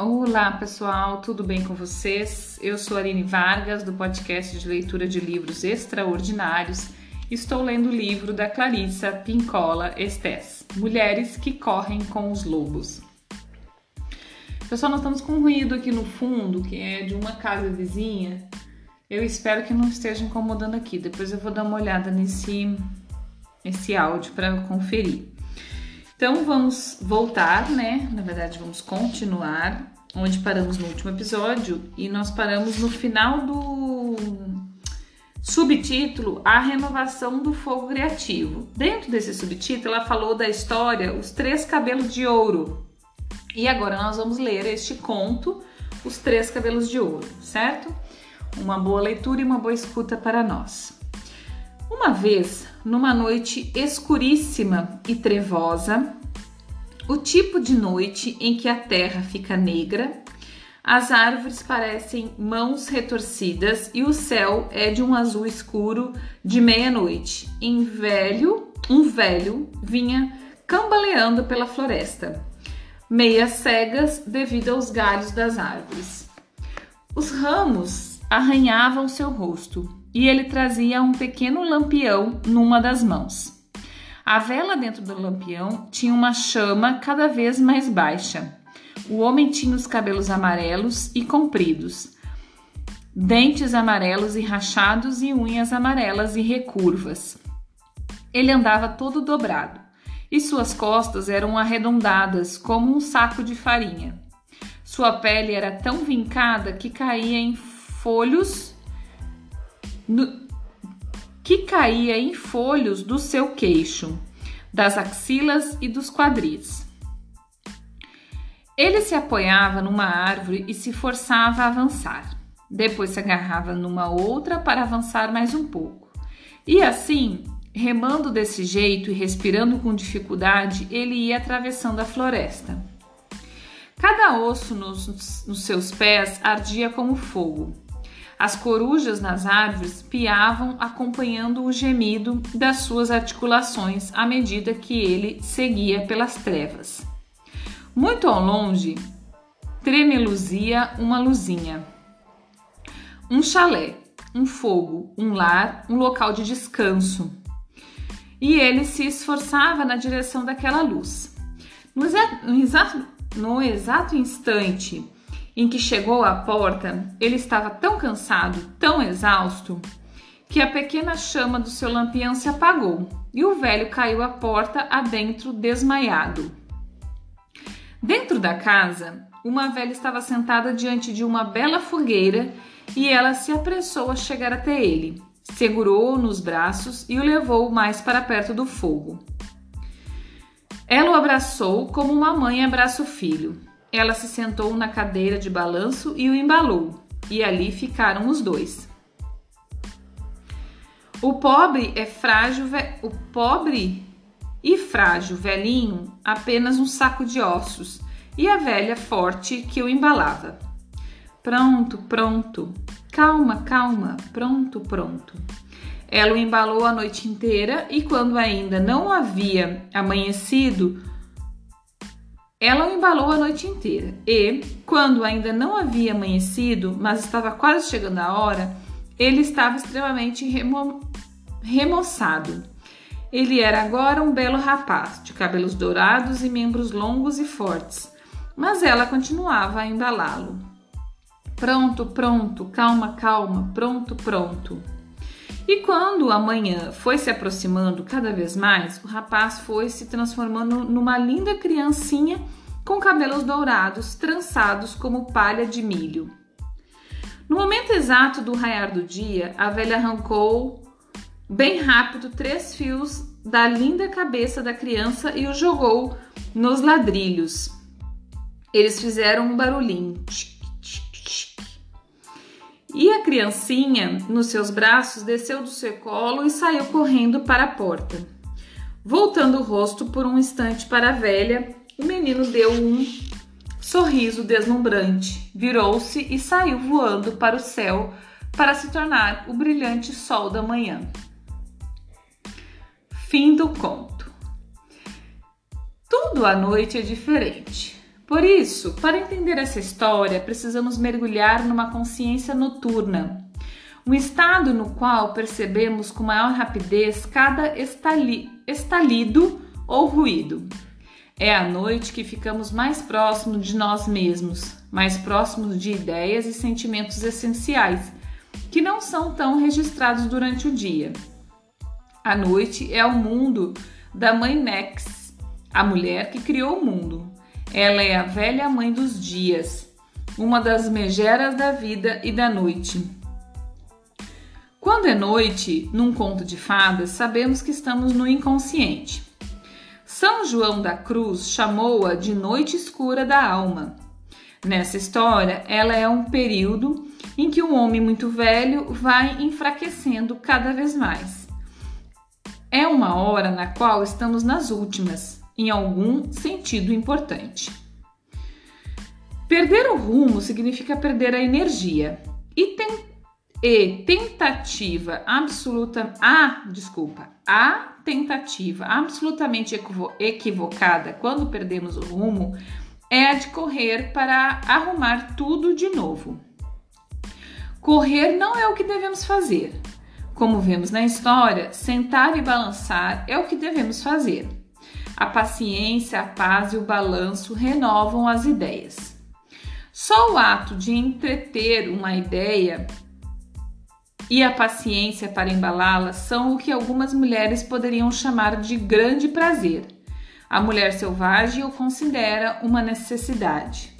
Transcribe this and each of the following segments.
Olá pessoal, tudo bem com vocês? Eu sou Aline Vargas, do podcast de leitura de livros extraordinários. Estou lendo o livro da Clarissa Pincola Estés, Mulheres que Correm com os Lobos. Pessoal, nós estamos com um ruído aqui no fundo, que é de uma casa vizinha. Eu espero que não esteja incomodando aqui. Depois eu vou dar uma olhada nesse, nesse áudio para conferir. Então vamos voltar, né? Na verdade, vamos continuar onde paramos no último episódio e nós paramos no final do subtítulo A Renovação do Fogo Criativo. Dentro desse subtítulo, ela falou da história Os Três Cabelos de Ouro. E agora nós vamos ler este conto, Os Três Cabelos de Ouro, certo? Uma boa leitura e uma boa escuta para nós. Uma vez, numa noite escuríssima e trevosa, o tipo de noite em que a terra fica negra, as árvores parecem mãos retorcidas e o céu é de um azul escuro de meia-noite. Em velho, um velho vinha cambaleando pela floresta, meias cegas devido aos galhos das árvores. Os ramos arranhavam seu rosto e ele trazia um pequeno lampião numa das mãos. A vela dentro do lampião tinha uma chama cada vez mais baixa. O homem tinha os cabelos amarelos e compridos, dentes amarelos e rachados e unhas amarelas e recurvas. Ele andava todo dobrado e suas costas eram arredondadas como um saco de farinha. Sua pele era tão vincada que caía em folhos no, que caía em folhos do seu queixo, das axilas e dos quadris. Ele se apoiava numa árvore e se forçava a avançar. Depois se agarrava numa outra para avançar mais um pouco. E assim, remando desse jeito e respirando com dificuldade, ele ia atravessando a floresta. Cada osso nos, nos seus pés ardia como fogo. As corujas nas árvores piavam acompanhando o gemido das suas articulações à medida que ele seguia pelas trevas. Muito ao longe, tremeluzia uma luzinha. Um chalé, um fogo, um lar, um local de descanso. E ele se esforçava na direção daquela luz. No exato, no exato instante em que chegou à porta, ele estava tão cansado, tão exausto, que a pequena chama do seu lampião se apagou e o velho caiu à porta adentro desmaiado. Dentro da casa, uma velha estava sentada diante de uma bela fogueira e ela se apressou a chegar até ele. Segurou-o nos braços e o levou mais para perto do fogo. Ela o abraçou como uma mãe abraça o filho. Ela se sentou na cadeira de balanço e o embalou, e ali ficaram os dois. O pobre é frágil, o pobre e frágil velhinho, apenas um saco de ossos, e a velha forte que o embalava. Pronto, pronto. Calma, calma. Pronto, pronto. Ela o embalou a noite inteira e quando ainda não havia amanhecido, ela o embalou a noite inteira e, quando ainda não havia amanhecido, mas estava quase chegando a hora, ele estava extremamente remo... remoçado. Ele era agora um belo rapaz, de cabelos dourados e membros longos e fortes, mas ela continuava a embalá-lo. Pronto, pronto, calma, calma, pronto, pronto. E quando a manhã foi se aproximando cada vez mais, o rapaz foi se transformando numa linda criancinha com cabelos dourados, trançados como palha de milho. No momento exato do raiar do dia, a velha arrancou bem rápido três fios da linda cabeça da criança e o jogou nos ladrilhos. Eles fizeram um barulhinho. E a criancinha, nos seus braços, desceu do seu colo e saiu correndo para a porta. Voltando o rosto por um instante para a velha, o menino deu um sorriso deslumbrante, virou-se e saiu voando para o céu para se tornar o brilhante sol da manhã. Fim do conto. Tudo à noite é diferente. Por isso, para entender essa história, precisamos mergulhar numa consciência noturna, um estado no qual percebemos com maior rapidez cada estali estalido ou ruído. É à noite que ficamos mais próximos de nós mesmos, mais próximos de ideias e sentimentos essenciais, que não são tão registrados durante o dia. A noite é o mundo da mãe Nex, a mulher que criou o mundo. Ela é a velha mãe dos dias, uma das megeras da vida e da noite. Quando é noite, num conto de fadas, sabemos que estamos no inconsciente. São João da Cruz chamou-a de noite escura da alma. Nessa história, ela é um período em que um homem muito velho vai enfraquecendo cada vez mais. É uma hora na qual estamos nas últimas, em algum sentido importante. Perder o rumo significa perder a energia e, tem, e tentativa absoluta, a, desculpa, a tentativa absolutamente equivocada quando perdemos o rumo é a de correr para arrumar tudo de novo. Correr não é o que devemos fazer. Como vemos na história, sentar e balançar é o que devemos fazer. A paciência, a paz e o balanço renovam as ideias. Só o ato de entreter uma ideia e a paciência para embalá-la são o que algumas mulheres poderiam chamar de grande prazer. A mulher selvagem o considera uma necessidade.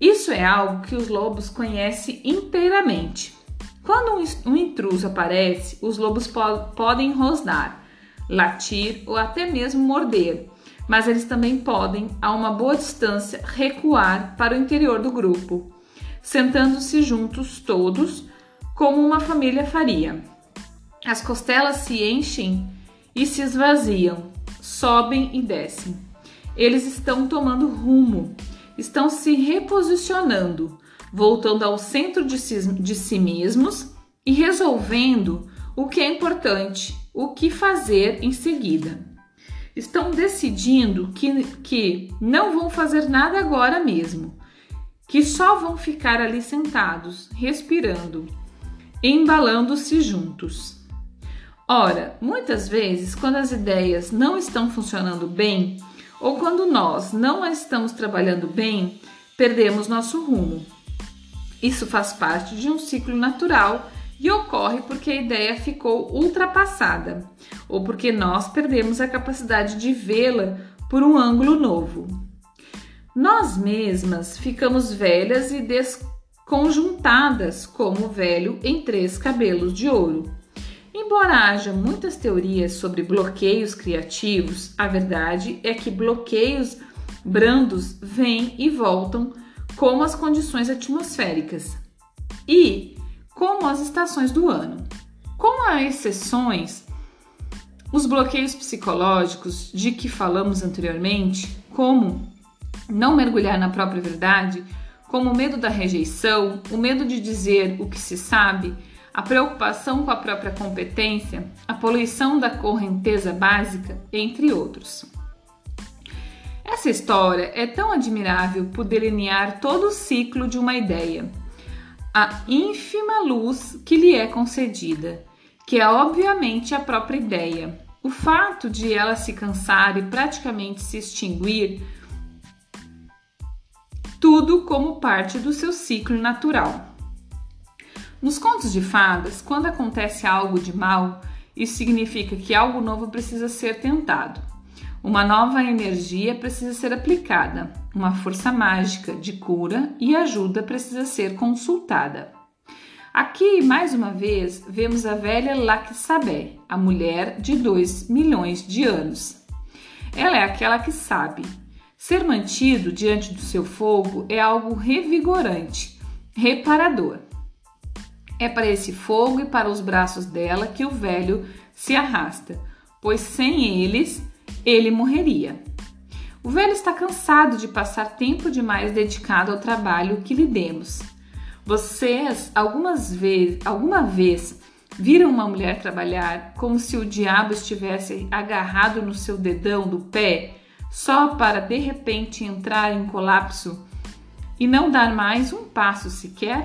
Isso é algo que os lobos conhecem inteiramente. Quando um intruso aparece, os lobos po podem rosnar, latir ou até mesmo morder, mas eles também podem, a uma boa distância, recuar para o interior do grupo, sentando-se juntos todos como uma família faria. As costelas se enchem e se esvaziam, sobem e descem. Eles estão tomando rumo, estão se reposicionando, voltando ao centro de si, de si mesmos e resolvendo o que é importante, o que fazer em seguida. Estão decidindo que, que não vão fazer nada agora mesmo, que só vão ficar ali sentados, respirando embalando-se juntos. Ora, muitas vezes, quando as ideias não estão funcionando bem, ou quando nós não estamos trabalhando bem, perdemos nosso rumo. Isso faz parte de um ciclo natural e ocorre porque a ideia ficou ultrapassada, ou porque nós perdemos a capacidade de vê-la por um ângulo novo. Nós mesmas ficamos velhas e des conjuntadas como o velho em três cabelos de ouro. Embora haja muitas teorias sobre bloqueios criativos, a verdade é que bloqueios brandos vêm e voltam como as condições atmosféricas e como as estações do ano. Com as exceções, os bloqueios psicológicos de que falamos anteriormente, como não mergulhar na própria verdade, como o medo da rejeição, o medo de dizer o que se sabe, a preocupação com a própria competência, a poluição da correnteza básica, entre outros. Essa história é tão admirável por delinear todo o ciclo de uma ideia, a ínfima luz que lhe é concedida, que é obviamente a própria ideia. O fato de ela se cansar e praticamente se extinguir tudo como parte do seu ciclo natural. Nos contos de fadas, quando acontece algo de mal, isso significa que algo novo precisa ser tentado. Uma nova energia precisa ser aplicada, uma força mágica de cura e ajuda precisa ser consultada. Aqui, mais uma vez, vemos a velha Laxabé, a mulher de 2 milhões de anos. Ela é aquela que sabe, Ser mantido diante do seu fogo é algo revigorante, reparador. É para esse fogo e para os braços dela que o velho se arrasta, pois sem eles ele morreria. O velho está cansado de passar tempo demais dedicado ao trabalho que lhe demos. Vocês algumas vezes, alguma vez viram uma mulher trabalhar como se o diabo estivesse agarrado no seu dedão do pé? só para de repente entrar em colapso e não dar mais um passo sequer?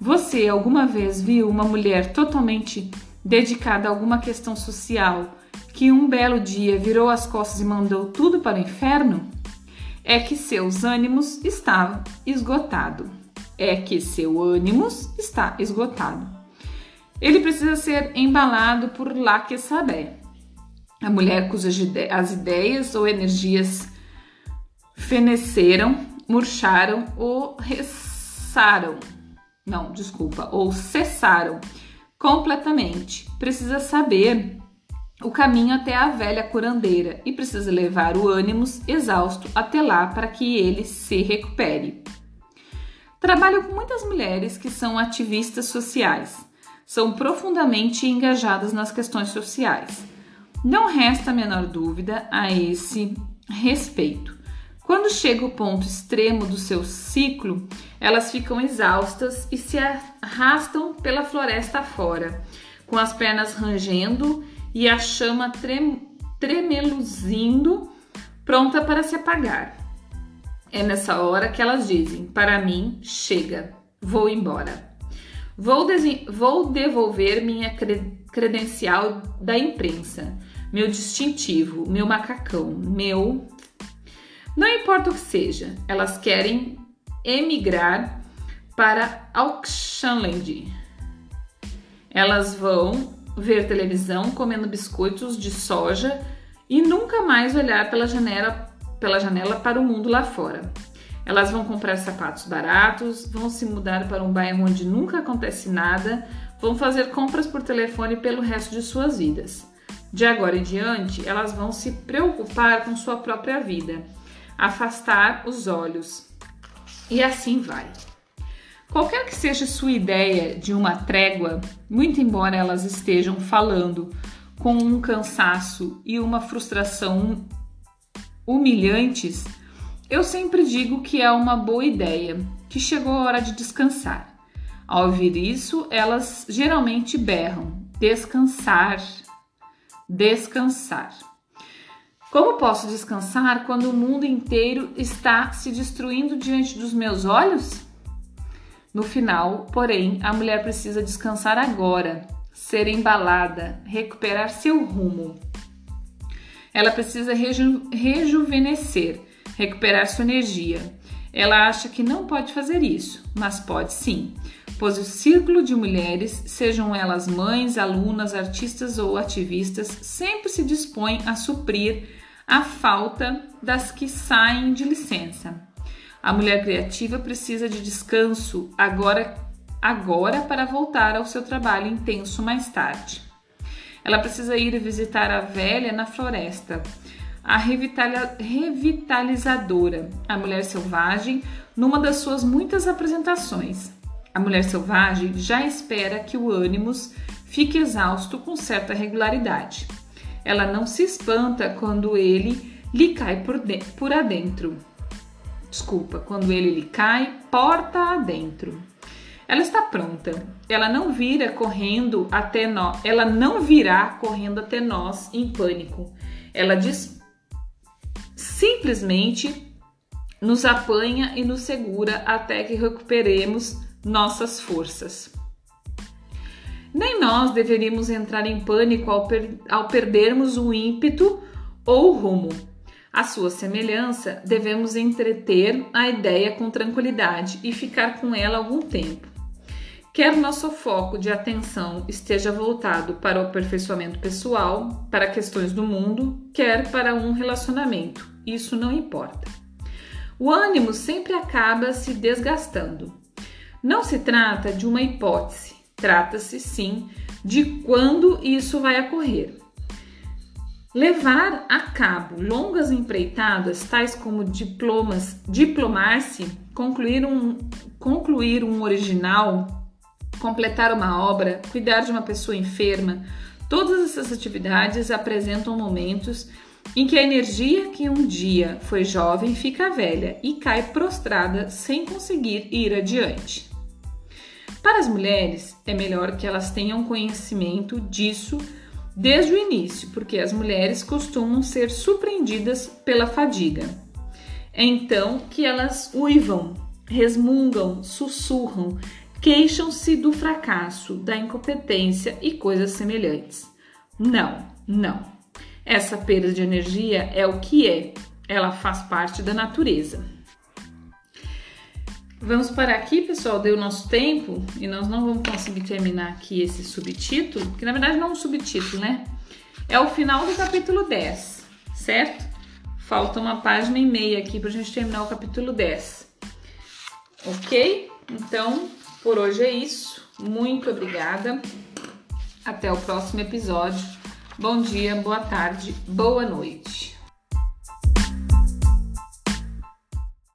Você alguma vez viu uma mulher totalmente dedicada a alguma questão social que um belo dia virou as costas e mandou tudo para o inferno? É que seus ânimos estavam esgotados. É que seu ânimos está esgotado. Ele precisa ser embalado por lá que saber. A mulher cujas as ideias ou energias feneceram, murcharam ou ressaram. Não, desculpa, ou cessaram completamente. Precisa saber o caminho até a velha curandeira e precisa levar o ânimos exausto até lá para que ele se recupere. Trabalho com muitas mulheres que são ativistas sociais, são profundamente engajadas nas questões sociais. Não resta a menor dúvida a esse respeito. Quando chega o ponto extremo do seu ciclo, elas ficam exaustas e se arrastam pela floresta fora, com as pernas rangendo e a chama trem, tremeluzindo, pronta para se apagar. É nessa hora que elas dizem: Para mim, chega, vou embora. Vou, vou devolver minha cre credencial da imprensa, meu distintivo, meu macacão, meu. Não importa o que seja, elas querem emigrar para Auckland. Elas vão ver televisão comendo biscoitos de soja e nunca mais olhar pela janela, pela janela para o mundo lá fora. Elas vão comprar sapatos baratos, vão se mudar para um bairro onde nunca acontece nada, vão fazer compras por telefone pelo resto de suas vidas. De agora em diante, elas vão se preocupar com sua própria vida, afastar os olhos. E assim vai. Qualquer que seja sua ideia de uma trégua, muito embora elas estejam falando com um cansaço e uma frustração humilhantes, eu sempre digo que é uma boa ideia, que chegou a hora de descansar. Ao ouvir isso, elas geralmente berram: descansar, descansar. Como posso descansar quando o mundo inteiro está se destruindo diante dos meus olhos? No final, porém, a mulher precisa descansar agora, ser embalada, recuperar seu rumo. Ela precisa reju rejuvenescer, recuperar sua energia. Ela acha que não pode fazer isso, mas pode sim, pois o círculo de mulheres, sejam elas mães, alunas, artistas ou ativistas, sempre se dispõe a suprir a falta das que saem de licença. A mulher criativa precisa de descanso agora, agora para voltar ao seu trabalho intenso mais tarde. Ela precisa ir visitar a velha na floresta, a revitalizadora, a mulher selvagem, numa das suas muitas apresentações. A mulher selvagem já espera que o ânimos fique exausto com certa regularidade. Ela não se espanta quando ele lhe cai por, por adentro desculpa, quando ele lhe cai, porta adentro. Ela está pronta. Ela não vira correndo até nós. Ela não virá correndo até nós em pânico. Ela diz simplesmente nos apanha e nos segura até que recuperemos nossas forças. Nem nós deveríamos entrar em pânico ao, per ao perdermos o ímpeto ou o rumo. À sua semelhança, devemos entreter a ideia com tranquilidade e ficar com ela algum tempo. Quer nosso foco de atenção esteja voltado para o aperfeiçoamento pessoal, para questões do mundo, quer para um relacionamento, isso não importa. O ânimo sempre acaba se desgastando. Não se trata de uma hipótese, trata-se sim de quando isso vai ocorrer. Levar a cabo longas empreitadas, tais como diplomas, diplomar-se, concluir um, concluir um original, completar uma obra, cuidar de uma pessoa enferma, todas essas atividades apresentam momentos em que a energia que um dia foi jovem fica velha e cai prostrada sem conseguir ir adiante. Para as mulheres, é melhor que elas tenham conhecimento disso desde o início, porque as mulheres costumam ser surpreendidas pela fadiga. É então que elas uivam, resmungam, sussurram, queixam-se do fracasso, da incompetência e coisas semelhantes. Não, não. Essa perda de energia é o que é, ela faz parte da natureza. Vamos parar aqui, pessoal, deu nosso tempo e nós não vamos conseguir terminar aqui esse subtítulo, que na verdade não é um subtítulo, né? É o final do capítulo 10, certo? Falta uma página e meia aqui para a gente terminar o capítulo 10. Ok? Então, por hoje é isso. Muito obrigada. Até o próximo episódio. Bom dia, boa tarde, boa noite.